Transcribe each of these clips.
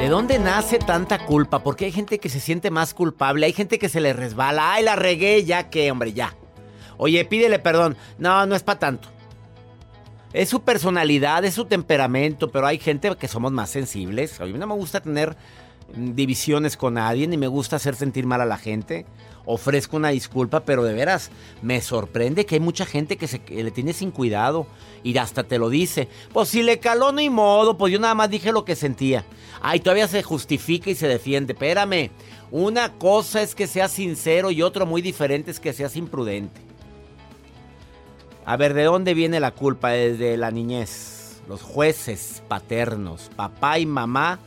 ¿De dónde nace tanta culpa? Porque hay gente que se siente más culpable, hay gente que se le resbala. Ay, la regué, ya que, hombre, ya. Oye, pídele perdón. No, no es para tanto. Es su personalidad, es su temperamento, pero hay gente que somos más sensibles. A mí no me gusta tener divisiones con nadie, ni me gusta hacer sentir mal a la gente. Ofrezco una disculpa, pero de veras me sorprende que hay mucha gente que, se, le tiene sin cuidado y hasta te lo dice. Pues si le caló, ni modo, pues yo nada más dije lo que sentía. Ay, todavía se justifica y se defiende. Espérame, una cosa es que seas sincero y otro muy diferente es que seas imprudente. A ver, ¿de dónde viene la culpa? Desde la niñez. Los jueces paternos, papá y mamá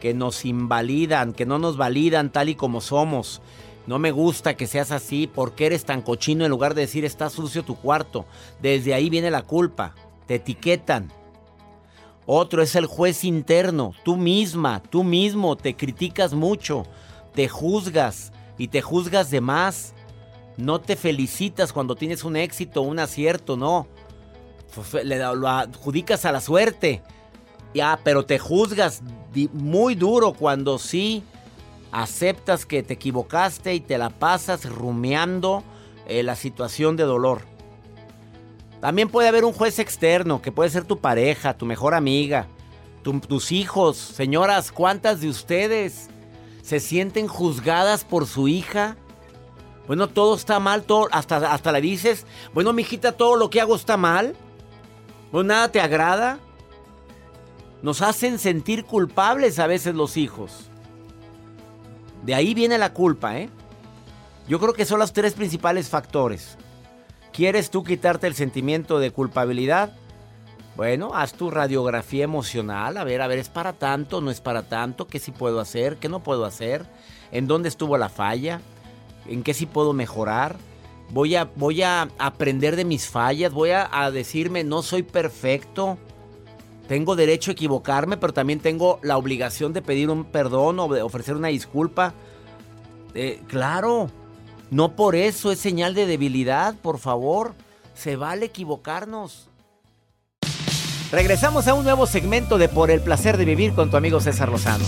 que nos invalidan, que no nos validan tal y como somos. No me gusta que seas así, porque eres tan cochino en lugar de decir está sucio tu cuarto? Desde ahí viene la culpa, te etiquetan. Otro es el juez interno, tú misma, tú mismo te criticas mucho, te juzgas y te juzgas de más. No te felicitas cuando tienes un éxito, un acierto, no. Lo adjudicas a la suerte. Ya, pero te juzgas muy duro cuando sí aceptas que te equivocaste y te la pasas rumiando eh, la situación de dolor. También puede haber un juez externo, que puede ser tu pareja, tu mejor amiga, tus hijos. Señoras, ¿cuántas de ustedes se sienten juzgadas por su hija? Bueno, todo está mal, hasta, hasta le dices, bueno, mijita, todo lo que hago está mal. Bueno, nada te agrada. Nos hacen sentir culpables a veces los hijos. De ahí viene la culpa, ¿eh? Yo creo que son los tres principales factores. ¿Quieres tú quitarte el sentimiento de culpabilidad? Bueno, haz tu radiografía emocional, a ver, a ver, ¿es para tanto? ¿No es para tanto? ¿Qué sí puedo hacer? ¿Qué no puedo hacer? ¿En dónde estuvo la falla? ¿En qué sí puedo mejorar? Voy a, voy a aprender de mis fallas, voy a, a decirme, no soy perfecto. Tengo derecho a equivocarme, pero también tengo la obligación de pedir un perdón o de ofrecer una disculpa. Eh, claro, no por eso es señal de debilidad, por favor. Se vale equivocarnos. Regresamos a un nuevo segmento de Por el placer de vivir con tu amigo César Lozano.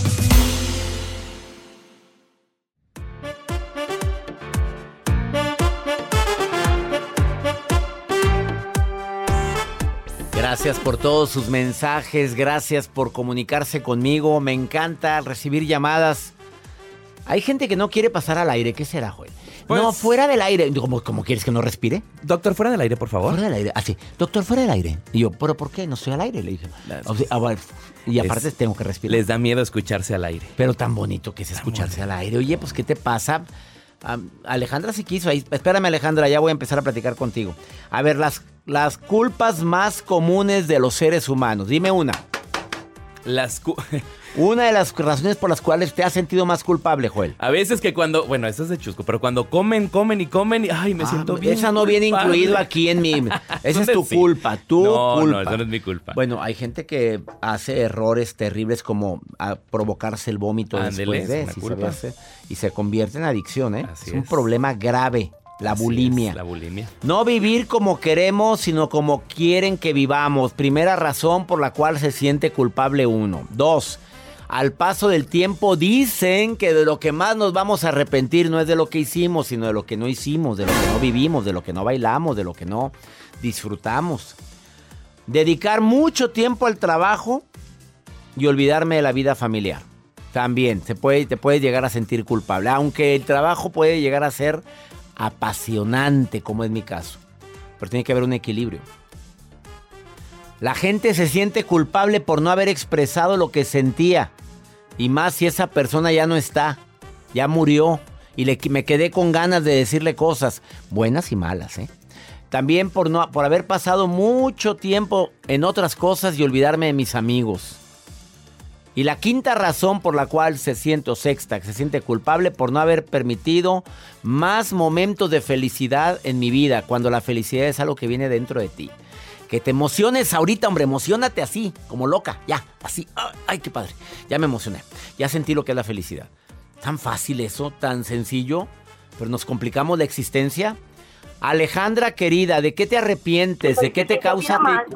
Gracias por todos sus mensajes, gracias por comunicarse conmigo, me encanta recibir llamadas. Hay gente que no quiere pasar al aire, ¿qué será, Joel? no, Pues- fuera del aire. ¿Cómo, cómo quieres que no respire? Doctor, fuera del aire, por favor. Fuera del aire. Así, doctor, fuera del aire. Y yo, ¿pero por qué? No estoy al aire, le dije. O sea, a ver, y aparte Les- tengo que respirar. Les da miedo escucharse al aire. Pero tan bonito que es escucharse al aire. Oye, pues, ¿qué te pasa? Alejandra sí quiso. Ahí, espérame, Alejandra, ya voy a empezar a platicar contigo. A ver, las, las culpas más comunes de los seres humanos. Dime una. Las cu- Una de las razones por las cuales te has sentido más culpable, Joel. A veces que cuando, bueno, eso es de chusco, pero cuando comen, comen y comen y ay, me Ah, siento bien. Esa no viene incluido aquí en mi. Esa es tu culpa, tu No, no, culpa. eso no es mi culpa. Bueno, hay gente que hace errores terribles como a provocarse el vómito después de si culpa. se y se convierte en adicción, ¿eh? Así es un problema grave, la Así bulimia. es, la bulimia. No vivir como queremos, sino como quieren que vivamos. Primera razón por la cual se siente culpable uno. Dos, al paso del tiempo dicen que de lo que más nos vamos a arrepentir no es de lo que hicimos, sino de lo que no hicimos, de lo que no vivimos, de lo que no bailamos, de lo que no disfrutamos. Dedicar mucho tiempo al trabajo y olvidarme de la vida familiar. También se puede, te puedes llegar a sentir culpable, aunque el trabajo puede llegar a ser apasionante, como es mi caso. Pero tiene que haber un equilibrio. La gente se siente culpable por no haber expresado lo que sentía. Y más si esa persona ya no está, ya murió. Y le, me quedé con ganas de decirle cosas, buenas y malas, ¿eh? También por, no, por haber pasado mucho tiempo en otras cosas y olvidarme de mis amigos. Y la quinta razón por la cual se siente, o sexta, que se siente culpable por no haber permitido más momentos de felicidad en mi vida, cuando la felicidad es algo que viene dentro de ti. Que te emociones ahorita, hombre, emocionate así, como loca, ya, así. Ay, qué padre. Ya me emocioné. Ya sentí lo que es la felicidad. Tan fácil eso, tan sencillo, pero nos complicamos la existencia. Alejandra querida, ¿de qué te arrepientes? ¿De qué te causa? ti-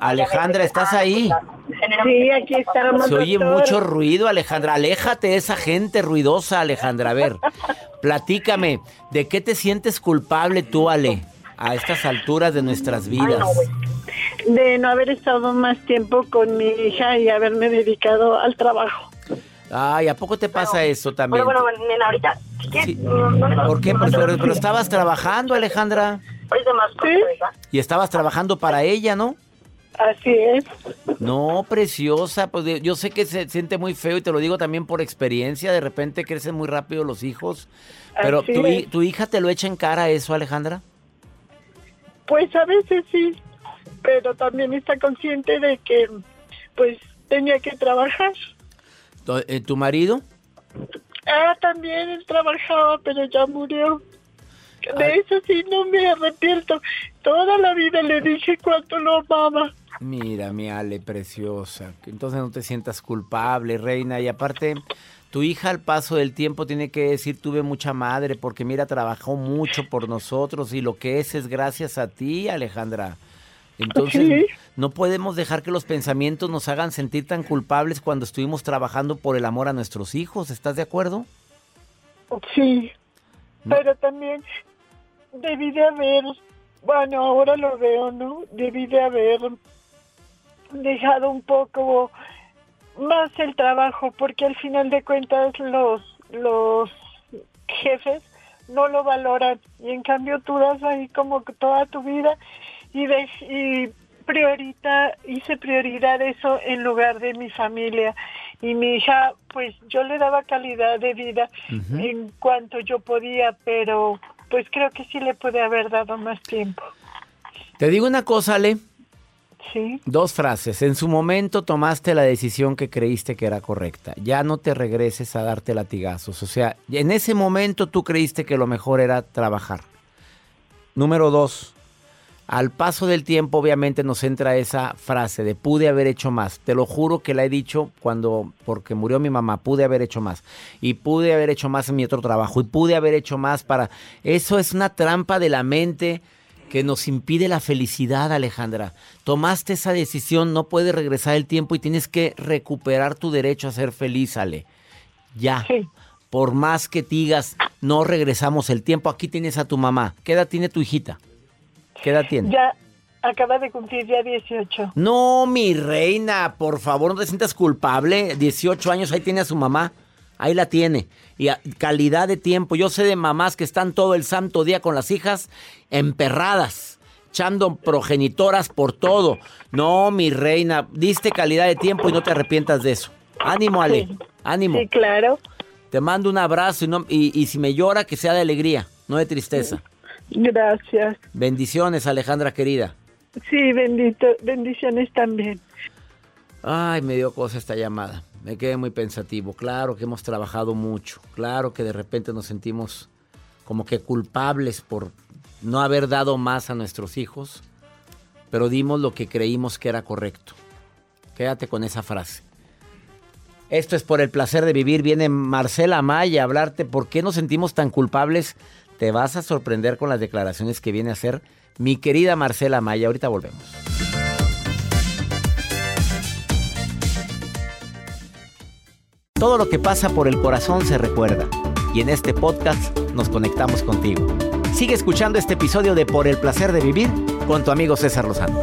Alejandra, ¿estás ahí? Sí, aquí estamos. Se oye doctor. mucho ruido, Alejandra. Aléjate de esa gente ruidosa, Alejandra. A ver, platícame, ¿de qué te sientes culpable tú, Ale, a estas alturas de nuestras vidas? De no haber estado más tiempo con mi hija y haberme dedicado al trabajo. Ay, ¿a poco te pasa eso también? Bueno, bueno, nena, ahorita. ¿qué? Sí. No, no le- ¿Por qué? Pero, estabas trabajando, Alejandra. Ahorita más ¿Sí? Y estabas trabajando para ella, ¿no? Así es. No, preciosa, pues yo sé que se siente muy feo y te lo digo también por experiencia, de repente crecen muy rápido los hijos, pero tu, tu hija te lo echa en cara eso, Alejandra. Pues a veces sí, pero también está consciente de que pues tenía que trabajar. Tu, eh, ¿tu marido? Ah, también él trabajaba, pero ya murió. De Ay. eso sí no me arrepiento. Toda la vida le dije cuánto lo amaba. Mira, mi Ale, preciosa. Entonces no te sientas culpable, reina. Y aparte, tu hija al paso del tiempo tiene que decir, tuve mucha madre, porque mira, trabajó mucho por nosotros y lo que es es gracias a ti, Alejandra. Entonces, Sí. No podemos dejar que los pensamientos nos hagan sentir tan culpables cuando estuvimos trabajando por el amor a nuestros hijos. ¿Estás de acuerdo? Sí, No. pero también debí de haber, bueno, ahora lo veo, ¿no? Debí de haber dejado un poco más el trabajo, porque al final de cuentas los, los jefes no lo valoran y en cambio tú das ahí como toda tu vida y, de, y priorita, hice prioridad eso en lugar de mi familia y mi hija pues yo le daba calidad de vida en cuanto yo podía pero pues creo que sí le pude haber dado más tiempo Te digo una cosa, Ale. sí Dos frases. En su momento tomaste la decisión que creíste que era correcta. Ya no te regreses a darte latigazos. O sea, en ese momento tú creíste que lo mejor era trabajar. Número dos. Al paso del tiempo, obviamente, nos entra esa frase de pude haber hecho más. Te lo juro que la he dicho cuando, porque murió mi mamá, pude haber hecho más. Y pude haber hecho más en mi otro trabajo. Y pude haber hecho más para... Eso es una trampa de la mente que nos impide la felicidad, Alejandra. Tomaste esa decisión, no puedes regresar el tiempo y tienes que recuperar tu derecho a ser feliz, Ale. Ya. Sí. Por más que digas, no regresamos el tiempo, aquí tienes a tu mamá. ¿Qué edad tiene tu hijita? ¿Qué edad tiene? ya acaba de cumplir ya 18 No, mi reina, por favor, no te sientas culpable. 18 años, ahí tiene a su mamá. Ahí la tiene. Y a- calidad de tiempo. Yo sé de mamás que están todo el santo día con las hijas emperradas, echando progenitoras por todo. No, mi reina, diste calidad de tiempo y no te arrepientas de eso. Ánimo, Ale. Sí. Ánimo. sí claro Te mando un abrazo y, no- y- y si me llora, que sea de alegría, no de tristeza. Gracias Bendiciones, Alejandra querida. sí bendito bendiciones también Ay, me dio cosa esta llamada. Me quedé muy pensativo. Claro que hemos trabajado mucho. Claro que de repente nos sentimos como que culpables por no haber dado más a nuestros hijos. Pero dimos lo que creímos que era correcto. Quédate con esa frase. Esto es por el placer de vivir. Viene Marcela Maya a hablarte por qué nos sentimos tan culpables. Te vas a sorprender con las declaraciones que viene a hacer mi querida Marcela Maya. Ahorita volvemos. Todo lo que pasa por el corazón se recuerda. Y en este podcast nos conectamos contigo. Sigue escuchando este episodio de Por el placer de vivir con tu amigo César Lozano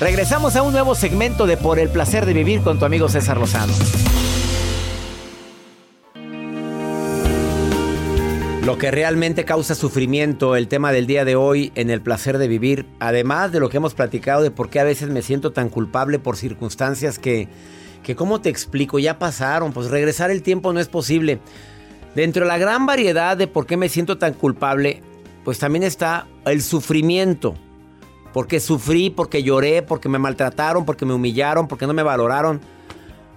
Regresamos a un nuevo segmento de Por el placer de vivir con tu amigo César Lozano. Lo que realmente causa sufrimiento, el tema del día de hoy en el placer de vivir, además de lo que hemos platicado de por qué a veces me siento tan culpable por circunstancias que, que ¿cómo te explico? Ya pasaron, pues regresar el tiempo no es posible. Dentro de la gran variedad de por qué me siento tan culpable, pues también está el sufrimiento. Porque sufrí, porque lloré, porque me maltrataron, porque me humillaron, porque no me valoraron.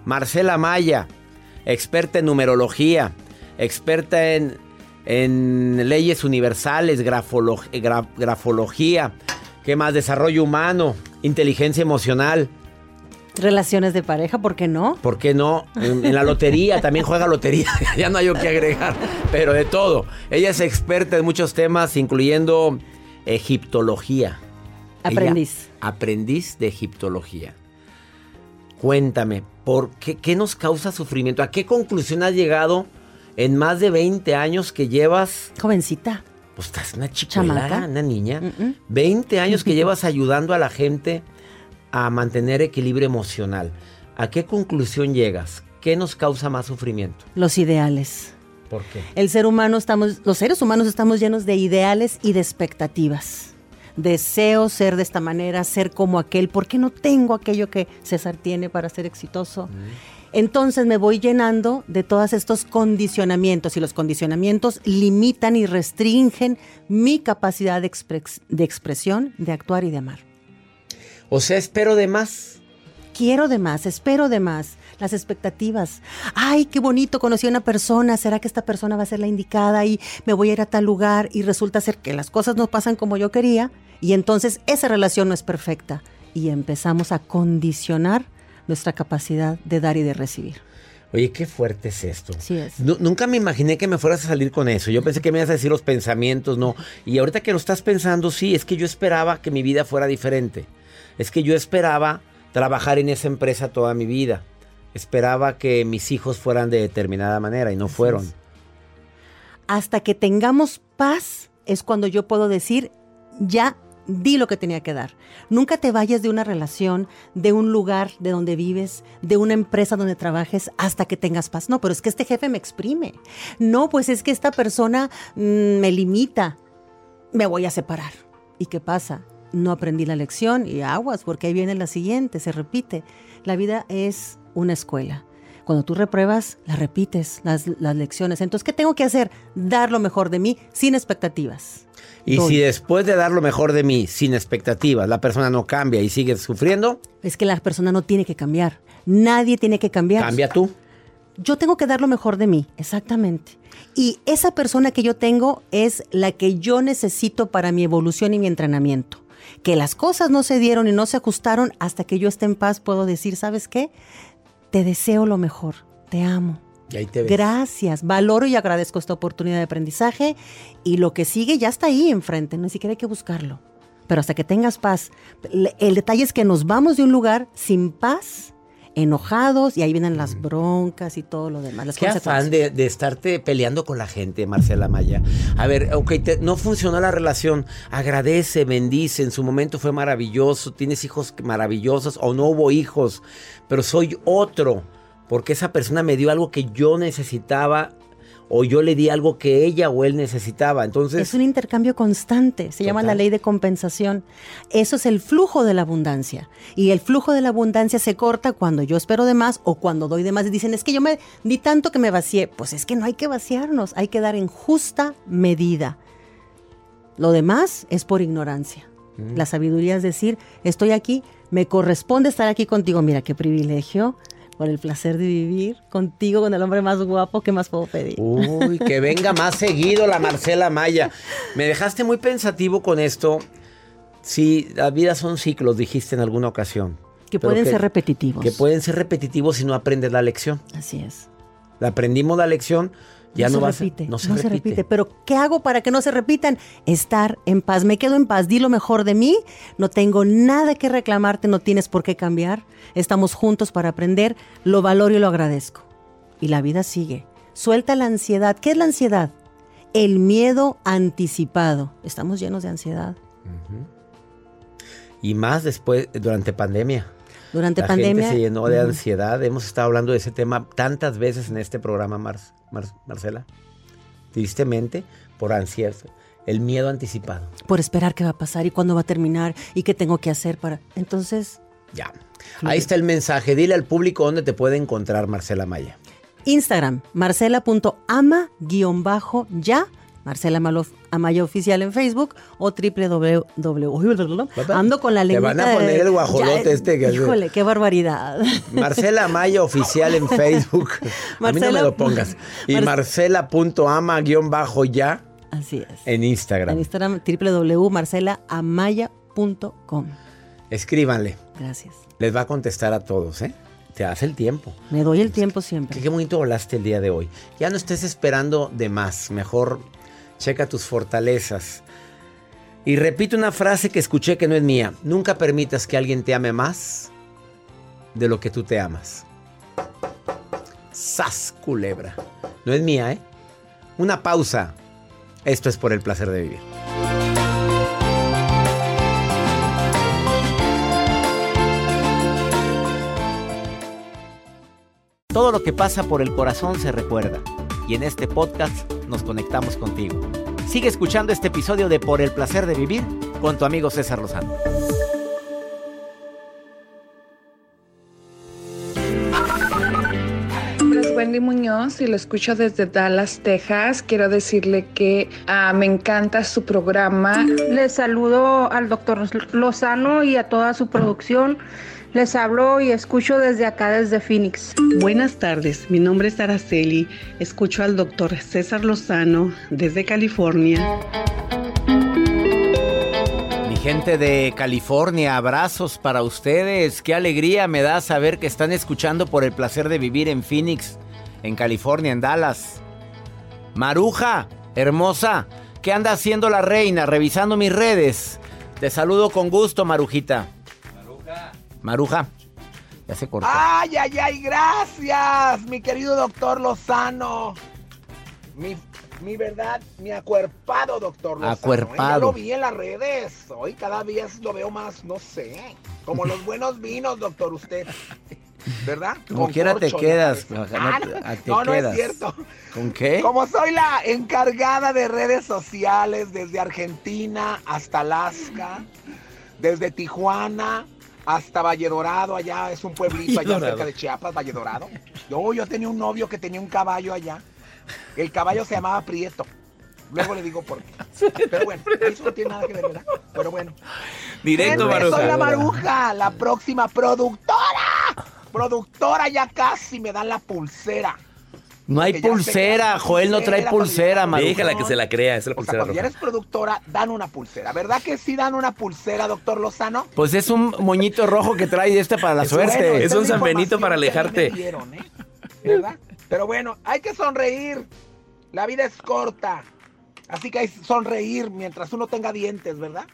Marcela Maya, experta en numerología, experta en, en leyes universales, grafolog, gra, grafología, ¿qué más? Desarrollo humano, inteligencia emocional. Relaciones de pareja, ¿por qué no? ¿Por qué no? En, en la lotería, también juega lotería, ya no hay que agregar, pero de todo. Ella es experta en muchos temas, incluyendo egiptología. Aprendiz. Ella, aprendiz de egiptología. Cuéntame, ¿por qué, qué nos causa sufrimiento? ¿A qué conclusión has llegado en más de 20 años que llevas? Jovencita. Pues estás una chica, una niña. Mm -mm. 20 años que llevas ayudando a la gente a mantener equilibrio emocional. ¿A qué conclusión llegas? ¿Qué nos causa más sufrimiento? Los ideales. ¿Por qué? El ser humano estamos, los seres humanos estamos llenos de ideales y de expectativas deseo ser de esta manera, ser como aquel, ¿por qué no tengo aquello que César tiene para ser exitoso? Mm. Entonces me voy llenando de todos estos condicionamientos y los condicionamientos limitan y restringen mi capacidad de, expres de expresión, de actuar y de amar. O sea, espero de más. Quiero de más, espero de más. Las expectativas. Ay, qué bonito, conocí a una persona. ¿Será que esta persona va a ser la indicada y me voy a ir a tal lugar? Y resulta ser que las cosas no pasan como yo quería. Y entonces esa relación no es perfecta. Y empezamos a condicionar nuestra capacidad de dar y de recibir. Oye, qué fuerte es esto. Sí es. No, nunca me imaginé que me fueras a salir con eso. Yo pensé que me ibas a decir los pensamientos, no. Y ahorita que lo estás pensando, sí, es que yo esperaba que mi vida fuera diferente. Es que yo esperaba trabajar en esa empresa toda mi vida. Esperaba que mis hijos fueran de determinada manera y no fueron. Hasta que tengamos paz es cuando yo puedo decir, ya di lo que tenía que dar. Nunca te vayas de una relación, de un lugar de donde vives, de una empresa donde trabajes hasta que tengas paz. No, pero es que este jefe me exprime. No, pues es que esta persona mmm, me limita. Me voy a separar. ¿Y qué pasa? No aprendí la lección y aguas, porque ahí viene la siguiente, se repite. La vida es una escuela. Cuando tú repruebas, las repites, las, las lecciones. Entonces, ¿qué tengo que hacer? Dar lo mejor de mí sin expectativas. Y si después de dar lo mejor de mí, sin expectativas, la persona no cambia y sigue sufriendo, Es que la persona no tiene que cambiar. Nadie tiene que cambiar. cambia tú. Yo tengo que dar lo mejor de mí, exactamente. Y esa persona que yo tengo es la que yo necesito para mi evolución y mi entrenamiento. Que las cosas no se dieron y no se ajustaron hasta que yo esté en paz, puedo decir, ¿sabes qué? Te deseo lo mejor, te amo. Y ahí te ves. Gracias, valoro y agradezco esta oportunidad de aprendizaje y lo que sigue ya está ahí enfrente, ni siquiera hay que buscarlo. Pero hasta que tengas paz, el detalle es que nos vamos de un lugar sin paz, enojados y ahí vienen las broncas y todo lo demás. Las Mm. Qué afán de, de estarte peleando con la gente, Marcela Maya. A ver, ok, te- no funcionó la relación. Agradece, bendice. En su momento fue maravilloso. Tienes hijos maravillosos o no hubo hijos. Pero soy otro. Porque esa persona me dio algo que yo necesitaba. O yo le di algo que ella o él necesitaba. Entonces. Es un intercambio constante, se llama la ley de compensación. Eso es el flujo de la abundancia. Y el flujo de la abundancia se corta cuando yo espero de más o cuando doy de más. Y dicen, es que yo me di tanto que me vacié. Pues es que no hay que vaciarnos, hay que dar en justa medida. Lo demás es por ignorancia. Mm. La sabiduría es decir, estoy aquí, me corresponde estar aquí contigo. Mira qué privilegio, por el placer de vivir contigo, con el hombre más guapo, ¿qué más puedo pedir? Uy, que venga más seguido la Marcela Maya. Me dejaste muy pensativo con esto. Sí, la vida son ciclos, dijiste en alguna ocasión. Que pueden ser repetitivos. Que pueden ser repetitivos si no aprendes la lección. Así es. La aprendimos la lección, ya no, se a ser- repite, no se repite. Pero ¿qué hago para que no se repitan? Estar en paz. Me quedo en paz. Di lo mejor de mí. No tengo nada que reclamarte. No tienes por qué cambiar. Estamos juntos para aprender. Lo valoro y lo agradezco. Y la vida sigue. Suelta la ansiedad. ¿Qué es la ansiedad? El miedo anticipado. Estamos llenos de ansiedad. Y más después, durante pandemia. Durante la pandemia. gente se llenó de ansiedad. Hemos estado hablando de ese tema tantas veces en este programa, Mar- Mar- Marcela. Tristemente, por ansiedad. El miedo anticipado. Por esperar qué va a pasar y cuándo va a terminar y qué tengo que hacer para. Entonces, Ya. Ahí está el mensaje. Dile al público dónde te puede encontrar Marcela Maya. Instagram, marcela.ama-ya, Marcela Amaya Oficial en Facebook o www. Ando con la Te lengua. van a poner el guajolote este que- Híjole, qué barbaridad. Marcela Maya Oficial en Facebook. a mí no me Marcela- lo pongas. Y Mar- marcela.ama-ya Así es. en Instagram. En Instagram, www.marcelaamaya.com. Escríbanle. Gracias. Les va a contestar a todos, ¿eh? Te hace el tiempo. Me doy el tiempo siempre. Qué, qué bonito volaste el día de hoy. Ya no estés esperando de más. Mejor checa tus fortalezas. Y repito una frase que escuché que no es mía. Nunca permitas que alguien te ame más de lo que tú te amas. Sas, culebra. No es mía, ¿eh? Una pausa. Esto es por el placer de vivir. Todo lo que pasa por el corazón se recuerda. Y en este podcast nos conectamos contigo. Sigue escuchando este episodio de Por el placer de vivir con tu amigo César Lozano. Mi nombre es Wendy Muñoz y lo escucho desde Dallas, Texas. Quiero decirle que ah, me encanta su programa. Les saludo al doctor Lozano y a toda su producción. Les hablo y escucho desde acá, desde Phoenix. Buenas tardes, mi nombre es Araceli. Escucho al doctor César Lozano desde California. Mi gente de California, abrazos para ustedes. Qué alegría me da saber que están escuchando por el placer de vivir en Phoenix, en California, en Dallas. Maruja, hermosa, ¿qué anda haciendo la reina? Revisando mis redes. Te saludo con gusto, Marujita. Maruja. Ya se cortó. Ay, ay, ay, gracias, mi querido doctor Lozano. Mi, mi verdad, mi acuerpado doctor Lozano. ¿eh? Acuerpado. Lo vi en las redes. Hoy cada vez lo veo más, no sé, como los buenos vinos, doctor, usted. ¿Verdad? Como Con quiera te quedas. ¿no? no, Ah, te no, no es cierto. ¿Con qué? Como soy la encargada de redes sociales desde Argentina hasta Alaska, desde Tijuana hasta Valle Dorado, allá es un pueblito allá cerca de Chiapas, Valle Dorado. Yo, yo tenía un novio que tenía un caballo allá. El caballo se llamaba Prieto. Luego le digo por qué. Pero bueno, eso no tiene nada que ver, ¿verdad? Pero bueno. Directo, Gente, Soy la Maruja. Maruja, la próxima productora. Productora, ya casi me dan la pulsera. No hay ya pulsera, Joel no trae pulsera, pulsera, Maruja. Déjala que se la crea, es la O sea, pulsera cuando ya roja. eres productora, dan una pulsera. ¿Verdad que sí dan una pulsera, doctor Lozano? Pues es un moñito rojo que trae este para la Es suerte. bueno, es un Esa San Benito información para alejarte. me dieron, ¿eh? ¿Verdad? Pero bueno, hay que sonreír. La vida es corta. Así que hay que sonreír mientras uno tenga dientes, ¿verdad?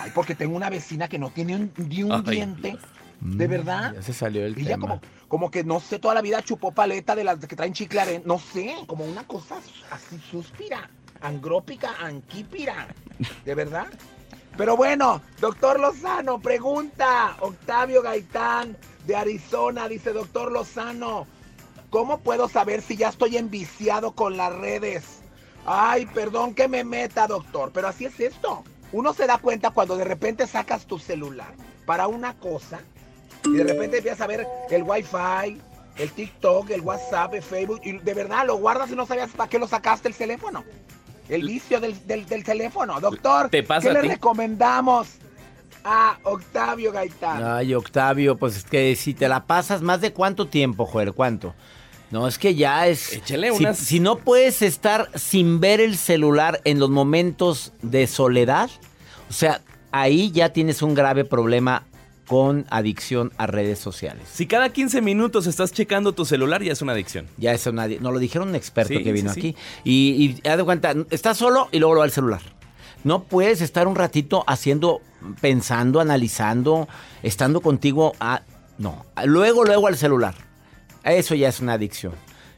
Ay, porque tengo una vecina que no tiene un, ni un Ay. diente. ¿De verdad? Mm, Ya se salió el Ella tema. como, como que no sé, toda la vida chupó paleta de las que traen chicle aren- No sé, como una cosa así suspira. Angrópica, anquípira. ¿De verdad? Pero bueno, doctor Lozano, pregunta. Octavio Gaitán de Arizona dice, doctor Lozano, ¿cómo puedo saber si ya estoy enviciado con las redes? Ay, perdón que me meta, doctor, pero así es esto. Uno se da cuenta cuando de repente sacas tu celular para una cosa y de repente empiezas a ver el Wi-Fi, el TikTok, el WhatsApp, el Facebook, y de verdad lo guardas y no sabías para qué lo sacaste el teléfono. El vicio del, del- del teléfono. Doctor, Te pasa ¿qué a le ti. recomendamos a Octavio Gaitán? Ay, Octavio, pues es que si te la pasas, ¿más de cuánto tiempo, Joel? ¿Cuánto? No, es que ya es... Échale si, unas- si no puedes estar sin ver el celular en los momentos de soledad, o sea, ahí ya tienes un grave problema con adicción a redes sociales. Si cada 15 minutos estás checando tu celular, ya es una adicción. Ya eso nadie, nos lo dijeron un experto Sí, que vino sí, sí. aquí. Y, y haz de cuenta, estás solo y luego lo va al celular. No puedes estar un ratito haciendo, pensando, analizando, estando contigo a. No, luego, luego al celular. Eso ya es una adicción.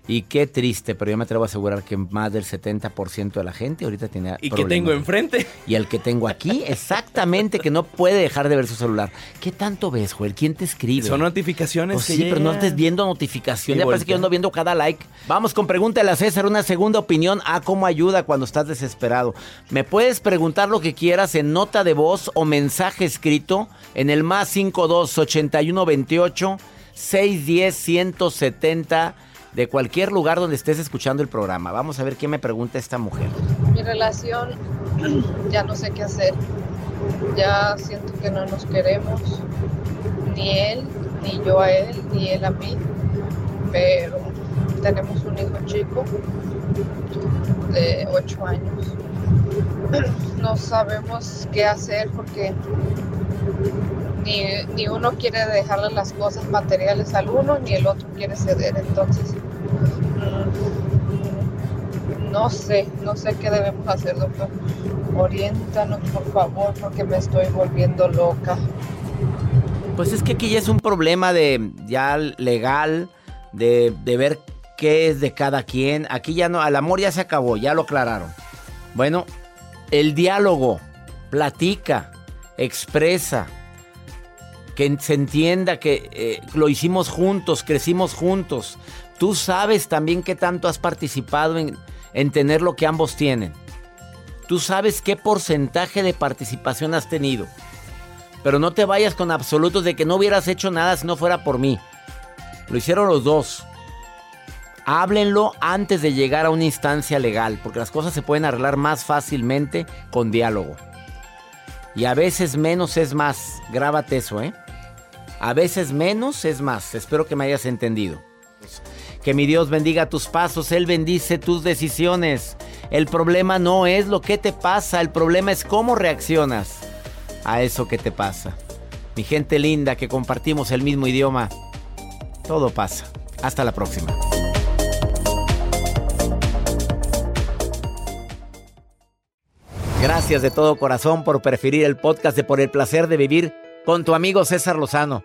Y qué triste, pero yo me atrevo a asegurar que más del 70% de la gente ahorita tiene. ¿Y qué problemas. tengo enfrente? Y el que tengo aquí, exactamente, que no puede dejar de ver su celular. ¿Qué tanto ves, Joel? ¿Quién te escribe? Son notificaciones Pues que sí, pero no estés viendo notificación. Y Ya parece que yo ando viendo cada like. Vamos con pregúntale a César una segunda opinión a cómo ayuda cuando estás desesperado. Me puedes preguntar lo que quieras en nota de voz o mensaje escrito en el más 52 81 28 610 170 de cualquier lugar donde estés escuchando el programa. Vamos a ver qué me pregunta esta mujer. Mi relación ya no sé qué hacer. Ya siento que no nos queremos. Ni él, ni yo a él, ni él a mí. Pero tenemos un hijo chico de 8 años. No sabemos qué hacer porque ni, ni uno quiere dejarle las cosas materiales al uno, ni el otro quiere ceder. Entonces, no sé, no sé qué debemos hacer, doctor. Oriéntanos, por favor, porque me estoy volviendo loca. Pues es que aquí ya es un problema de ya legal, de, de ver qué es de cada quien. Aquí ya no, el amor ya se acabó, ya lo aclararon. Bueno, el diálogo, platica, expresa, que se entienda que eh, lo hicimos juntos, crecimos juntos. Tú sabes también qué tanto has participado en, en tener lo que ambos tienen. Tú sabes qué porcentaje de participación has tenido. Pero no te vayas con absolutos de que no hubieras hecho nada si no fuera por mí. Lo hicieron los dos. Háblenlo antes de llegar a una instancia legal, porque las cosas se pueden arreglar más fácilmente con diálogo. Y a veces menos es más. Grábate eso, ¿eh? A veces menos es más. Espero que me hayas entendido. Que mi Dios bendiga tus pasos, Él bendice tus decisiones. El problema no es lo que te pasa, el problema es cómo reaccionas a eso que te pasa. Mi gente linda que compartimos el mismo idioma, todo pasa. Hasta la próxima. Gracias de todo corazón por preferir el podcast de Por el placer de vivir con tu amigo César Lozano.